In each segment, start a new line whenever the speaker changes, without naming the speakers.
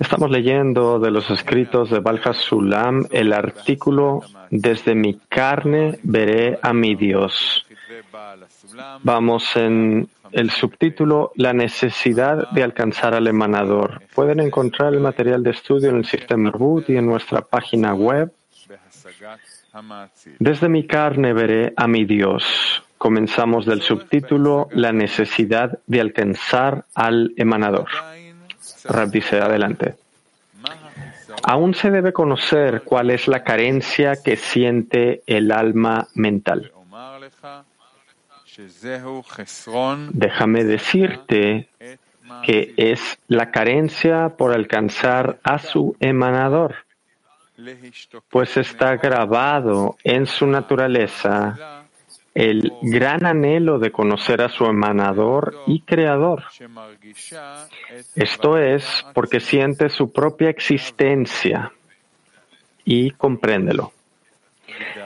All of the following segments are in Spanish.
Estamos leyendo de los escritos de Balja Sulam el artículo Desde mi carne veré a mi Dios. Vamos en el subtítulo La necesidad de alcanzar al emanador. Pueden encontrar el material de estudio en el sistema Boot y en nuestra página web. Desde mi carne veré a mi Dios. Comenzamos del subtítulo La necesidad de alcanzar al emanador. Rab dice adelante. Aún se debe conocer cuál es la carencia que siente el alma mental. Déjame decirte que es la carencia por alcanzar a su emanador, pues está grabado en su naturaleza el gran anhelo de conocer a su emanador y creador. Esto es porque siente su propia existencia y compréndelo.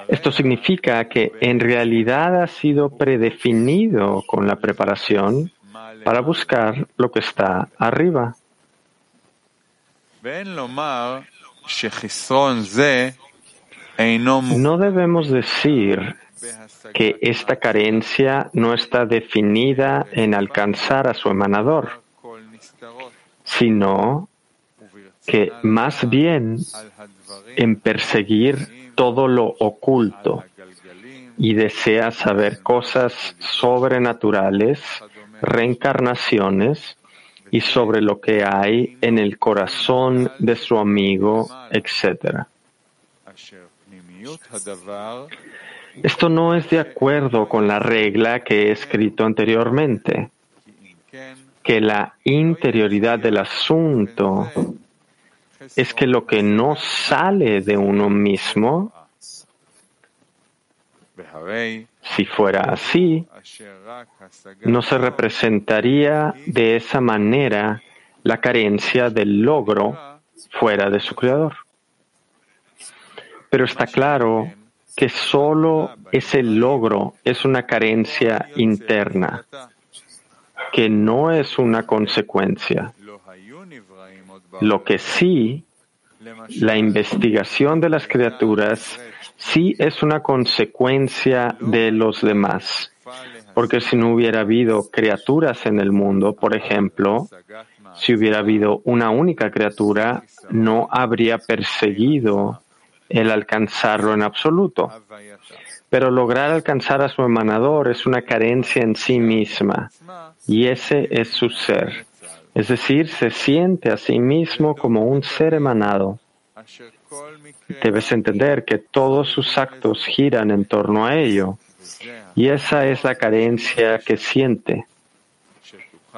Esto significa que en realidad ha sido predefinido con la preparación para buscar lo que está arriba. No debemos decir que esta carencia no está definida en alcanzar a su emanador, sino que más bien en perseguir todo lo oculto y desea saber cosas sobrenaturales, reencarnaciones y sobre lo que hay en el corazón de su amigo, etc. Esto no es de acuerdo con la regla que he escrito anteriormente, que la interioridad del asunto es que lo que no sale de uno mismo, si fuera así, no se representaría de esa manera la carencia del logro fuera de su creador. Pero está claro que solo ese logro es una carencia interna, que no es una consecuencia. Lo que sí, la investigación de las criaturas sí es una consecuencia de los demás. Porque si no hubiera habido criaturas en el mundo, por ejemplo, si hubiera habido una única criatura, no habría perseguido el alcanzarlo en absoluto. Pero lograr alcanzar a su emanador es una carencia en sí misma y ese es su ser. Es decir, se siente a sí mismo como un ser emanado. Debes entender que todos sus actos giran en torno a ello y esa es la carencia que siente,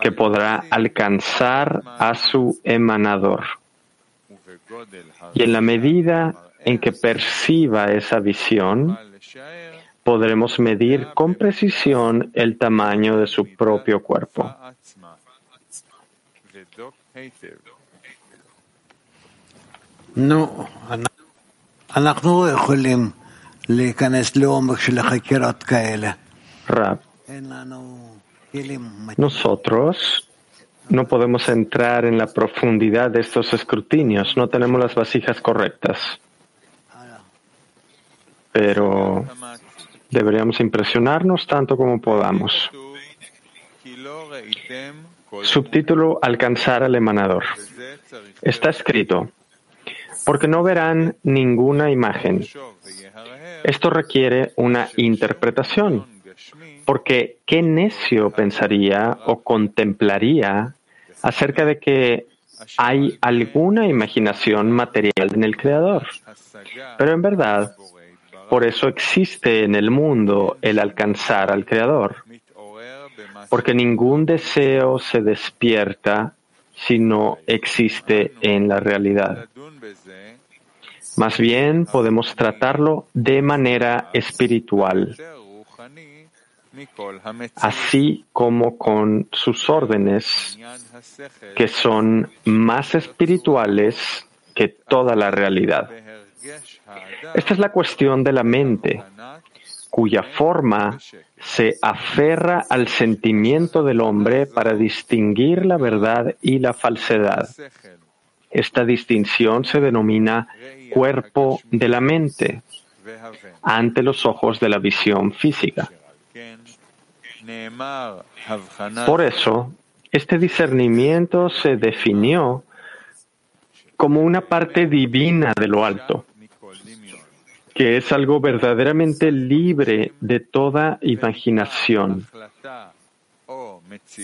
que podrá alcanzar a su emanador. Y en la medida en que perciba esa visión, podremos medir con precisión el tamaño de su propio cuerpo.
No,
nosotros no podemos entrar en la profundidad de estos escrutinios, no tenemos las vasijas correctas pero deberíamos impresionarnos tanto como podamos. Subtítulo Alcanzar al emanador. Está escrito, porque no verán ninguna imagen. Esto requiere una interpretación, porque ¿qué necio pensaría o contemplaría acerca de que hay alguna imaginación material en el Creador? Pero en verdad, por eso existe en el mundo el alcanzar al Creador, porque ningún deseo se despierta si no existe en la realidad. Más bien podemos tratarlo de manera espiritual, así como con sus órdenes, que son más espirituales que toda la realidad. Esta es la cuestión de la mente, cuya forma se aferra al sentimiento del hombre para distinguir la verdad y la falsedad. Esta distinción se denomina cuerpo de la mente ante los ojos de la visión física. Por eso, este discernimiento se definió como una parte divina de lo alto, que es algo verdaderamente libre de toda imaginación,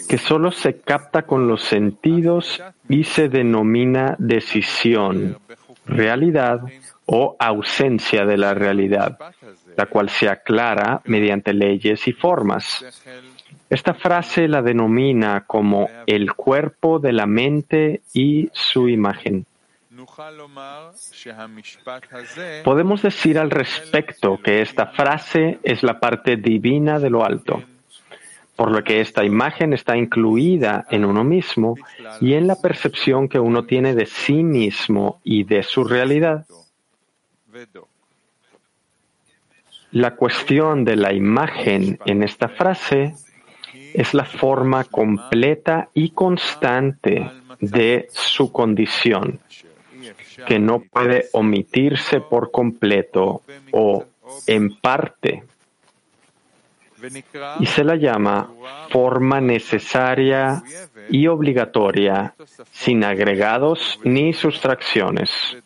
que solo se capta con los sentidos y se denomina decisión, realidad o ausencia de la realidad, la cual se aclara mediante leyes y formas. Esta frase la denomina como el cuerpo de la mente y su imagen. Podemos decir al respecto que esta frase es la parte divina de lo alto, por lo que esta imagen está incluida en uno mismo y en la percepción que uno tiene de sí mismo y de su realidad. La cuestión de la imagen en esta frase es la forma completa y constante de su condición, que no puede omitirse por completo o en parte. Y se la llama forma necesaria y obligatoria, sin agregados ni sustracciones.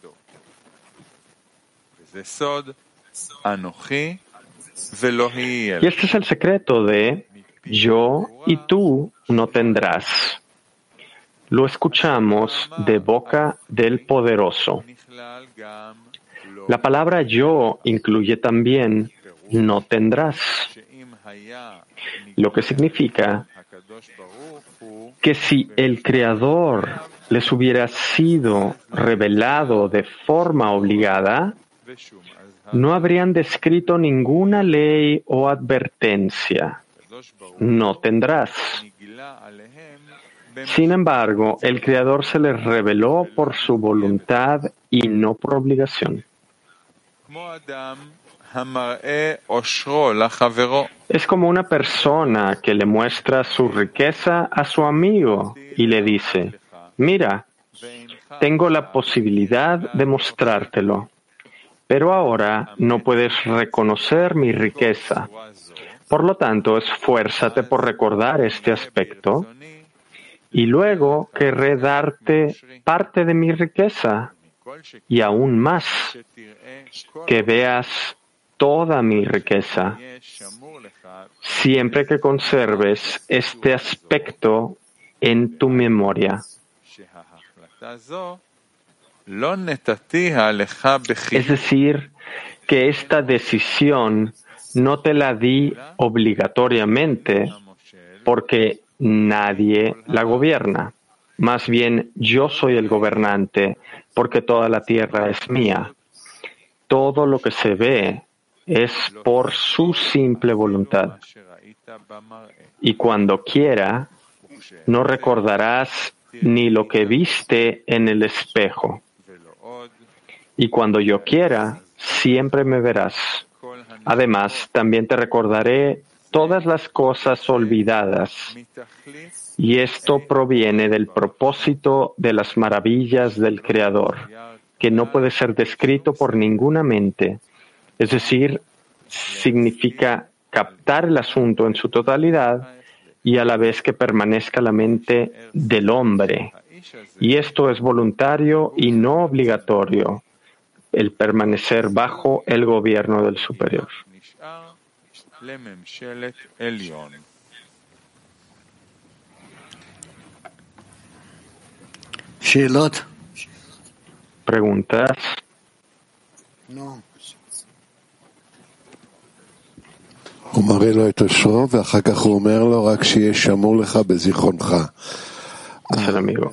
Y este es el secreto de yo y tú no tendrás. Lo escuchamos de boca del poderoso. La palabra yo incluye también no tendrás, lo que significa que si el Creador les hubiera sido revelado de forma obligada, no habrían descrito ninguna ley o advertencia. No tendrás. Sin embargo, el Creador se les reveló por su voluntad y no por obligación. Es como una persona que le muestra su riqueza a su amigo y le dice, mira, tengo la posibilidad de mostrártelo, pero ahora no puedes reconocer mi riqueza. Por lo tanto, esfuérzate por recordar este aspecto y luego querré darte parte de mi riqueza y aún más, que veas toda mi riqueza, siempre que conserves este aspecto en tu memoria. Es decir, que esta decisión no te la di obligatoriamente porque nadie la gobierna. Más bien yo soy el gobernante porque toda la tierra es mía. Todo lo que se ve es por su simple voluntad. Y cuando quiera, no recordarás ni lo que viste en el espejo. Y cuando yo quiera, siempre me verás. Además, también te recordaré todas las cosas olvidadas. Y esto proviene del propósito de las maravillas del Creador, que no puede ser descrito por ninguna mente. Es decir, significa captar el asunto en su totalidad y a la vez que permanezca la mente del hombre. Y esto es voluntario y no obligatorio, el permanecer bajo el gobierno del superior. Preguntas. No. amigo.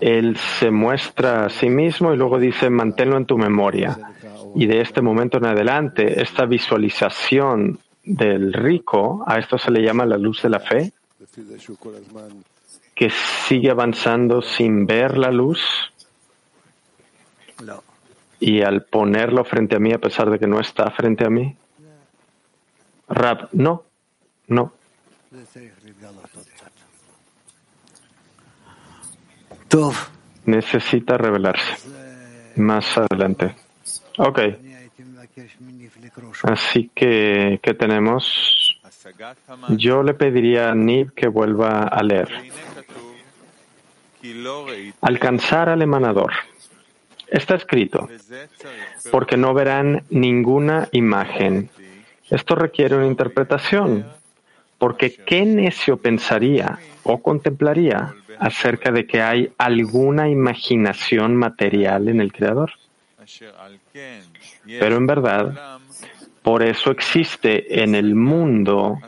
Él se muestra a sí mismo y luego dice, manténlo en tu memoria. Y de este momento en adelante, esta visualización del rico, a esto se le llama la luz de la fe, que sigue avanzando sin ver la luz. Y al ponerlo frente a mí, a pesar de que no está frente a mí. Rab, no, No. Necesita revelarse. Más adelante. Ok. Así que, ¿qué tenemos? Yo le pediría a Nib que vuelva a leer. Alcanzar al emanador. Está escrito, porque no verán ninguna imagen. Esto requiere una interpretación, porque ¿qué necio pensaría o contemplaría acerca de que hay alguna imaginación material en el Creador? Pero en verdad, por eso existe en el mundo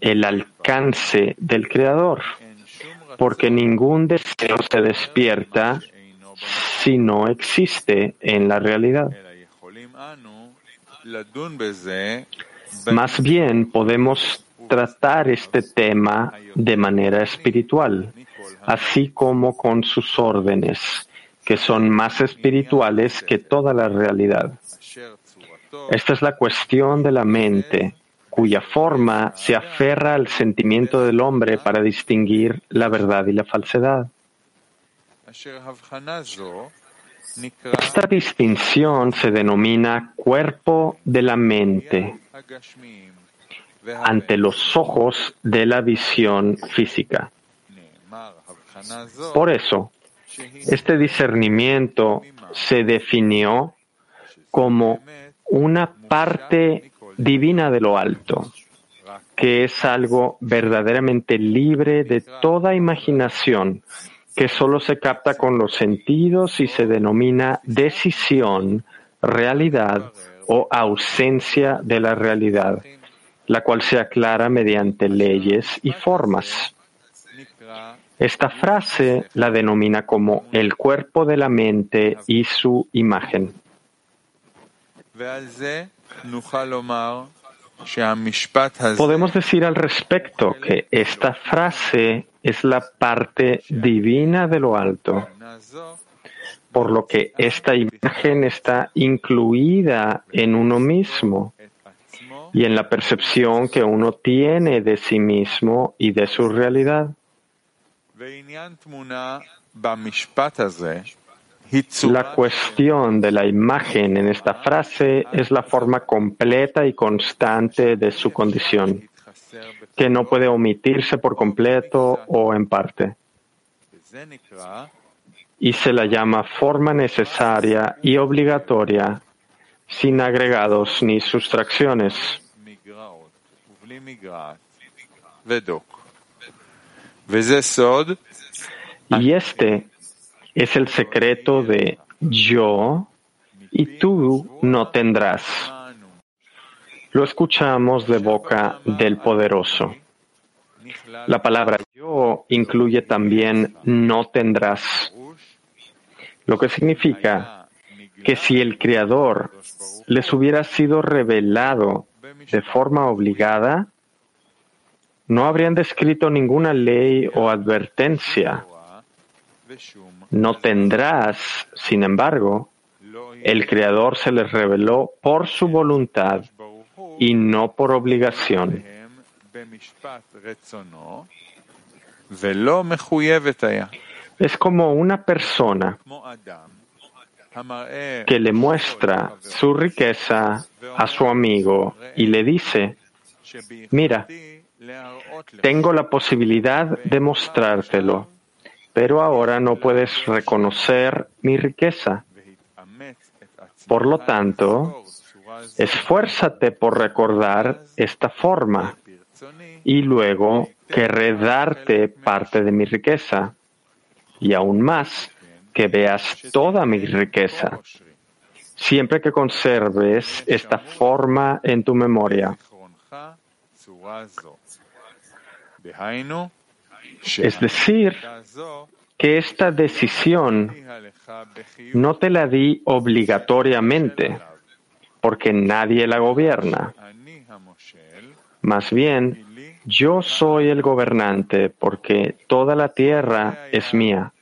el alcance del Creador, porque ningún deseo se despierta si no existe en la realidad. Más bien podemos tratar este tema de manera espiritual, así como con sus órdenes, que son más espirituales que toda la realidad. Esta es la cuestión de la mente, cuya forma se aferra al sentimiento del hombre para distinguir la verdad y la falsedad. Esta distinción se denomina cuerpo de la mente ante los ojos de la visión física. Por eso, este discernimiento se definió como una parte divina de lo alto, que es algo verdaderamente libre de toda imaginación, que solo se capta con los sentidos y se denomina decisión, realidad o ausencia de la realidad, la cual se aclara mediante leyes y formas. Esta frase la denomina como el cuerpo de la mente y su imagen. Podemos decir al respecto que esta frase es la parte divina de lo alto, por lo que esta imagen está incluida en uno mismo y en la percepción que uno tiene de sí mismo y de su realidad. La cuestión de la imagen en esta frase es la forma completa y constante de su condición, que no puede omitirse por completo o en parte. Y se la llama forma necesaria y obligatoria, sin agregados ni sustracciones. Y este es el secreto de yo y tú no tendrás. Lo escuchamos de boca del poderoso. La palabra yo incluye también no tendrás, lo que significa que si el Creador les hubiera sido revelado de forma obligada, no habrían descrito ninguna ley o advertencia. No tendrás, sin embargo, el Creador se les reveló por su voluntad y no por obligación. Es como una persona que le muestra su riqueza a su amigo y le dice, mira, tengo la posibilidad de mostrártelo, pero ahora no puedes reconocer mi riqueza. Por lo tanto, esfuérzate por recordar esta forma y luego querré darte parte de mi riqueza y aún más que veas toda mi riqueza, siempre que conserves esta forma en tu memoria. Es decir, que esta decisión no te la di obligatoriamente, porque nadie la gobierna. Más bien, yo soy el gobernante porque toda la tierra es mía.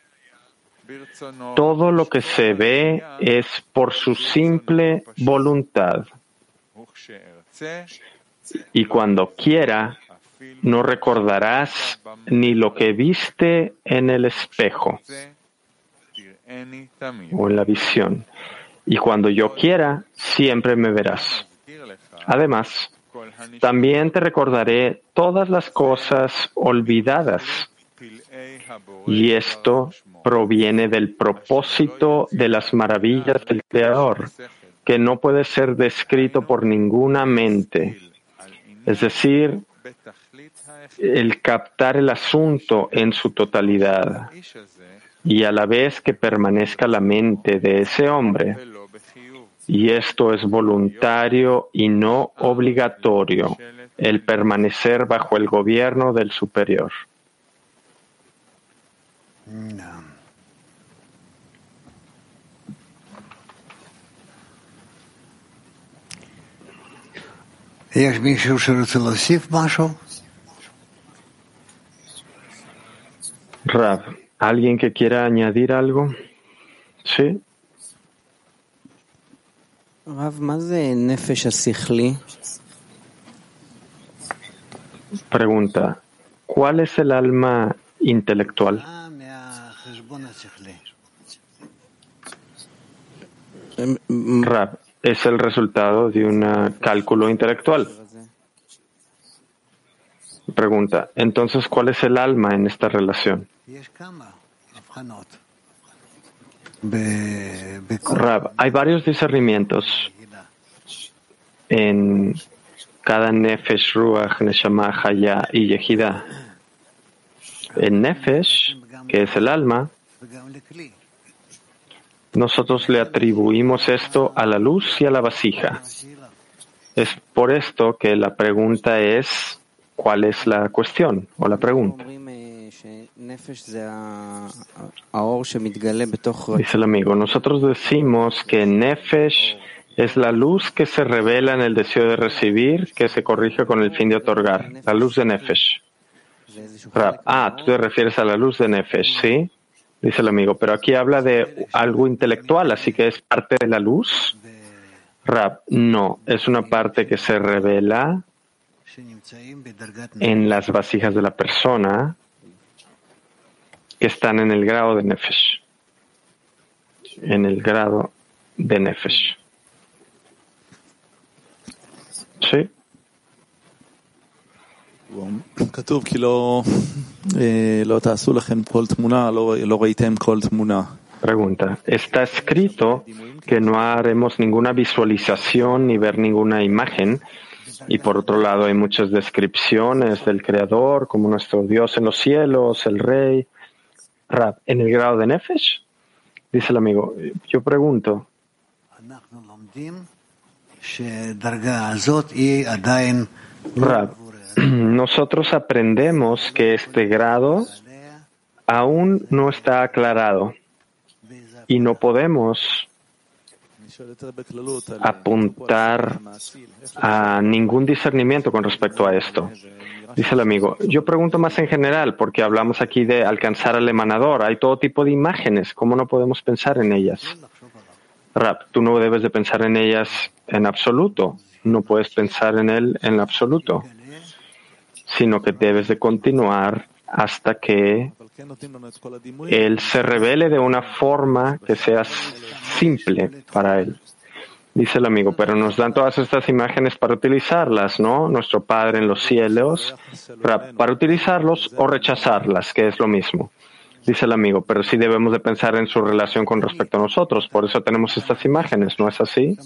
Todo lo que se ve es por su simple voluntad. Y cuando quiera, no recordarás ni lo que viste en el espejo o en la visión. Y cuando yo quiera, siempre me verás. Además, también te recordaré todas las cosas olvidadas. Y esto proviene del propósito de las maravillas del Creador, que no puede ser descrito por ninguna mente. Es decir, el captar el asunto en su totalidad y a la vez que permanezca la mente de ese hombre. Y esto es voluntario y no obligatorio, el permanecer bajo el gobierno del superior. Rab, ¿alguien que quiera añadir algo? Sí. Pregunta, ¿cuál es el alma intelectual? Rab, es el resultado de un cálculo intelectual. Pregunta, entonces, ¿cuál es el alma en esta relación? Rab, hay varios discernimientos en cada Nefesh, Ruach, Neshama, Haya y Yehida. En Nefesh, que es el alma, nosotros le atribuimos esto a la luz y a la vasija. Es por esto que la pregunta es, ¿cuál es la cuestión o la pregunta? Dice el amigo, nosotros decimos que Nefesh es la luz que se revela en el deseo de recibir, que se corrige con el fin de otorgar, la luz de Nefesh. Ah, tú te refieres a la luz de Nefesh, ¿sí? Dice el amigo, pero aquí habla de algo intelectual, así que es parte de la luz. Rab, no, es una parte que se revela en las vasijas de la persona que están en el grado de Nefesh. En el grado de Nefesh. ¿Sí? Pregunta. Está escrito que no haremos ninguna visualización ni ver ninguna imagen. Y por otro lado hay muchas descripciones del Creador como nuestro Dios en los cielos, el Rey. ¿en el grado de Nefesh? Dice el amigo. Yo pregunto. Rab, nosotros aprendemos que este grado aún no está aclarado y no podemos apuntar a ningún discernimiento con respecto a esto. Dice el amigo, yo pregunto más en general porque hablamos aquí de alcanzar al emanador. Hay todo tipo de imágenes. ¿Cómo no podemos pensar en ellas? Rap, tú no debes de pensar en ellas en absoluto. No puedes pensar en él en absoluto sino que debes de continuar hasta que Él se revele de una forma que sea simple para Él. Dice el amigo, pero nos dan todas estas imágenes para utilizarlas, ¿no? Nuestro Padre en los cielos, para, utilizarlos o rechazarlas, que es lo mismo. Dice el amigo, pero sí debemos de pensar en su relación con respecto a nosotros, por eso tenemos estas imágenes, ¿no es así?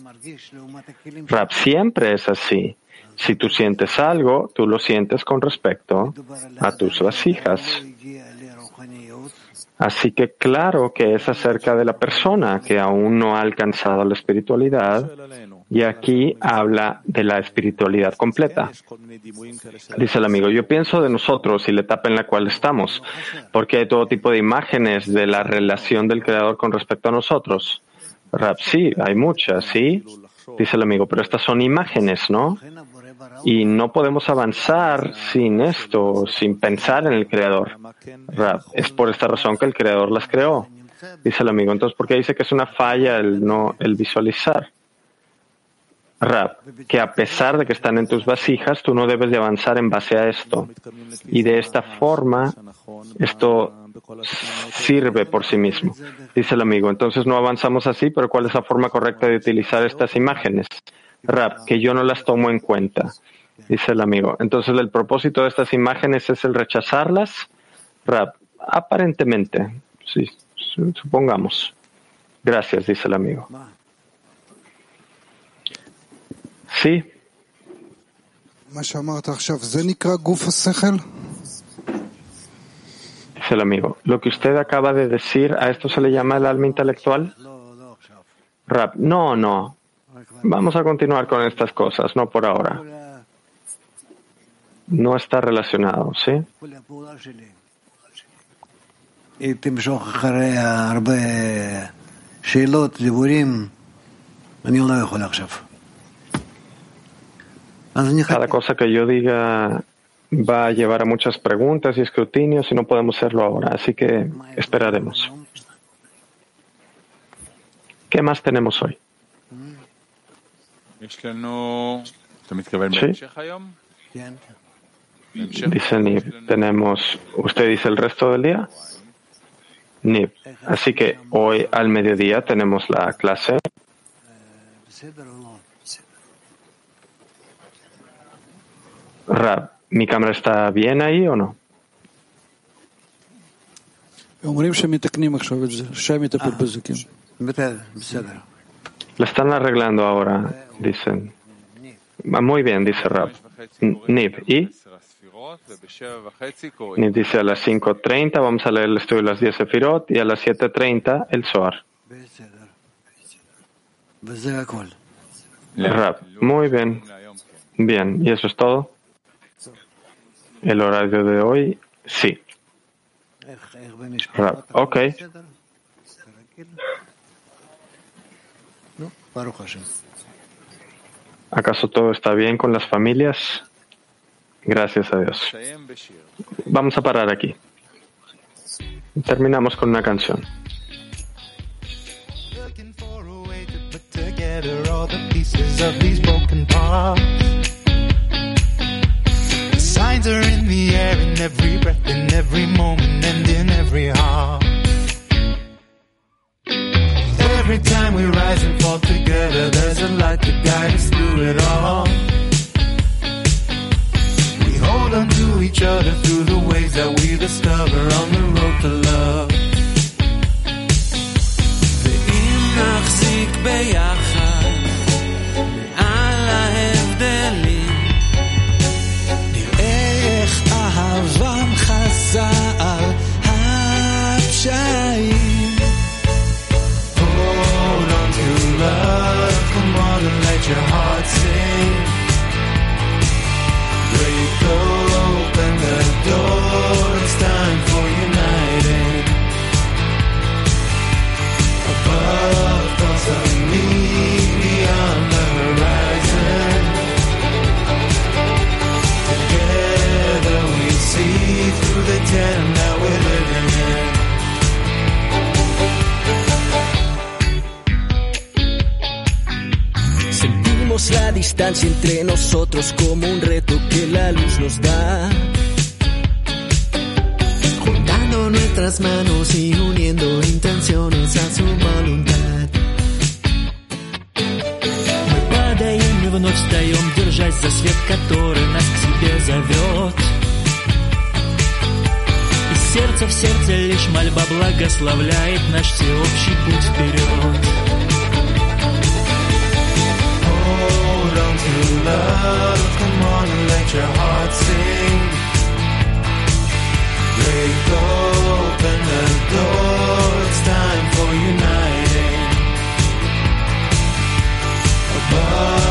Rap siempre es así. Si tú sientes algo, tú lo sientes con respecto a tus vasijas. Así que claro que es acerca de la persona que aún no ha alcanzado la espiritualidad y aquí habla de la espiritualidad completa. Dice el amigo, yo pienso de nosotros y la etapa en la cual estamos, porque hay todo tipo de imágenes de la relación del Creador con respecto a nosotros. Rap, sí, hay muchas, sí, dice el amigo, pero estas son imágenes, ¿no? Y no podemos avanzar sin esto, sin pensar en el Creador. Es por esta razón que el Creador las creó, dice el amigo. Entonces, ¿por qué dice que es una falla el no el visualizar? Rab, que a pesar de que están en tus vasijas, tú no debes de avanzar en base a esto. Y de esta forma, esto sirve por sí mismo, dice el amigo. Entonces no avanzamos así, pero ¿cuál es la forma correcta de utilizar estas imágenes? Rab, que yo no las tomo en cuenta, dice el amigo. Entonces el propósito de estas imágenes es el rechazarlas. Rab, aparentemente, sí, supongamos. Gracias, dice el amigo. Sí. Dice el amigo, lo que usted acaba de decir, ¿a esto se le llama el alma intelectual? Rap, no, no. Vamos a continuar con estas cosas, no por ahora. No está relacionado, ¿sí? Cada cosa que yo diga va a llevar a muchas preguntas y escrutinios y no podemos hacerlo ahora, así que esperaremos. ¿Qué más tenemos hoy? Dice Nib, tenemos, ¿usted dice el resto del día? Nib. Así que hoy al mediodía tenemos la clase. Rab, ¿mi cámara está bien ahí o no? La están arreglando ahora, dicen. Muy bien, dice Rab. Nib, ¿y? Nib dice a las 5.30 vamos a leer el estudio de las 10 Sefirot y a las 7.30 el Zohar. Rab, muy bien. Bien, ¿y eso es todo? El horario de hoy, sí. Ok. ¿Acaso todo está bien con las familias? Gracias a Dios. Vamos a parar aquí. Terminamos con una canción. signs are in the air, in every breath, in every moment, and in every heart. It all. We hold on to each other through the ways that we discover on the
entre nosotros como un reto que la luz nos da. Juntando nuestras manos y uniendo intenciones a su voluntad. Мы падаем и вновь встаем, держась за свет, который нас к себе зовет. И сердце в сердце лишь мольба благословляет наш всеобщий путь вперед.
belong to love. Come on and let your heart sing. Break open the door. It's time for uniting. Above.